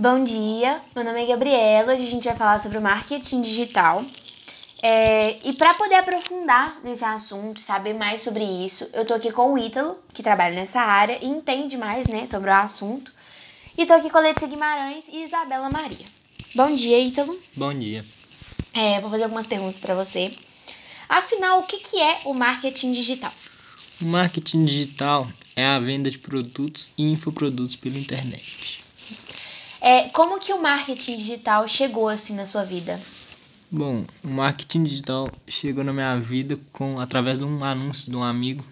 Bom dia, meu nome é Gabriela, hoje a gente vai falar sobre o marketing digital. É, e para poder aprofundar nesse assunto, saber mais sobre isso, eu tô aqui com o Ítalo, que trabalha nessa área e entende mais né, sobre o assunto. E tô aqui com a Letícia Guimarães e Isabela Maria. Bom dia, Ítalo. Bom dia. É, vou fazer algumas perguntas para você. Afinal, o que, que é o marketing digital? O marketing digital é a venda de produtos e infoprodutos pela internet. É, como que o marketing digital chegou assim na sua vida? Bom, o marketing digital chegou na minha vida com através de um anúncio de um amigo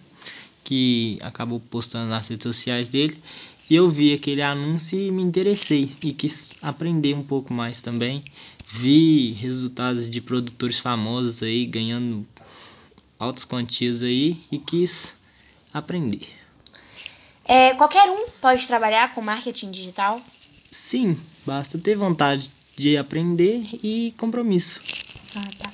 que acabou postando nas redes sociais dele e eu vi aquele anúncio e me interessei e quis aprender um pouco mais também. Vi resultados de produtores famosos aí ganhando altas quantias aí e quis aprender. É, qualquer um pode trabalhar com marketing digital? Sim, basta ter vontade de aprender e compromisso. Ah, tá.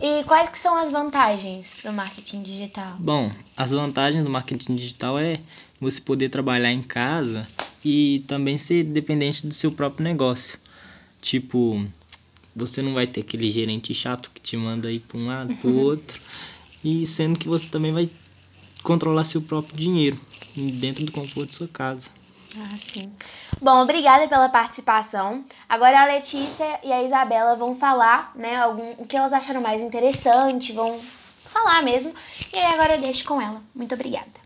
E quais que são as vantagens do marketing digital? Bom, as vantagens do marketing digital é você poder trabalhar em casa e também ser dependente do seu próprio negócio. Tipo, você não vai ter aquele gerente chato que te manda ir para um lado, para o outro, e sendo que você também vai controlar seu próprio dinheiro dentro do conforto de sua casa. Ah, sim. Bom, obrigada pela participação. Agora a Letícia e a Isabela vão falar, né, algum, o que elas acharam mais interessante, vão falar mesmo. E aí agora eu deixo com ela. Muito obrigada.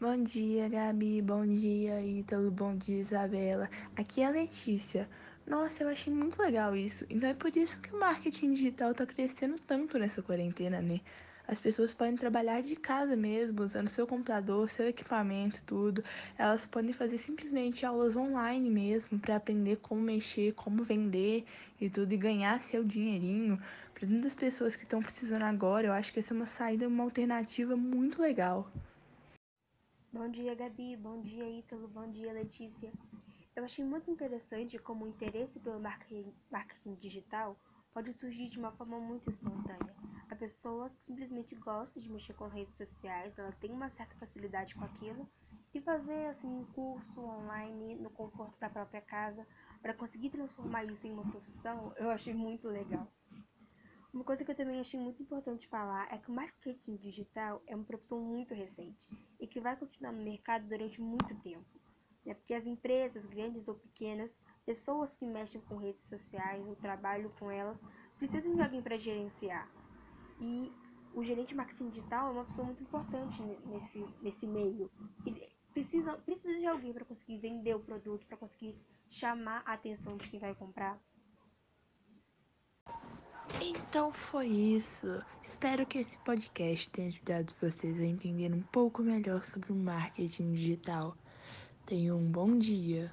Bom dia, Gabi. Bom dia, Ítalo. Bom dia, Isabela. Aqui é a Letícia. Nossa, eu achei muito legal isso. Então é por isso que o marketing digital tá crescendo tanto nessa quarentena, né? As pessoas podem trabalhar de casa mesmo, usando seu computador, seu equipamento, tudo. Elas podem fazer simplesmente aulas online mesmo para aprender como mexer, como vender e tudo e ganhar seu dinheirinho. Para tantas pessoas que estão precisando agora, eu acho que essa é uma saída, uma alternativa muito legal. Bom dia, Gabi. Bom dia, Ítalo. Bom dia, Letícia. Eu achei muito interessante como o interesse pelo marketing, marketing digital pode surgir de uma forma muito espontânea. A pessoa simplesmente gosta de mexer com redes sociais, ela tem uma certa facilidade com aquilo e fazer assim um curso online no conforto da própria casa para conseguir transformar isso em uma profissão, eu achei muito legal. Uma coisa que eu também achei muito importante falar é que o marketing digital é uma profissão muito recente e que vai continuar no mercado durante muito tempo. Né? Porque as empresas, grandes ou pequenas, pessoas que mexem com redes sociais ou trabalham com elas, precisam de alguém para gerenciar. E o gerente de marketing digital é uma pessoa muito importante nesse, nesse meio. Ele precisa, precisa de alguém para conseguir vender o produto, para conseguir chamar a atenção de quem vai comprar. Então foi isso. Espero que esse podcast tenha ajudado vocês a entender um pouco melhor sobre o marketing digital. Tenham um bom dia.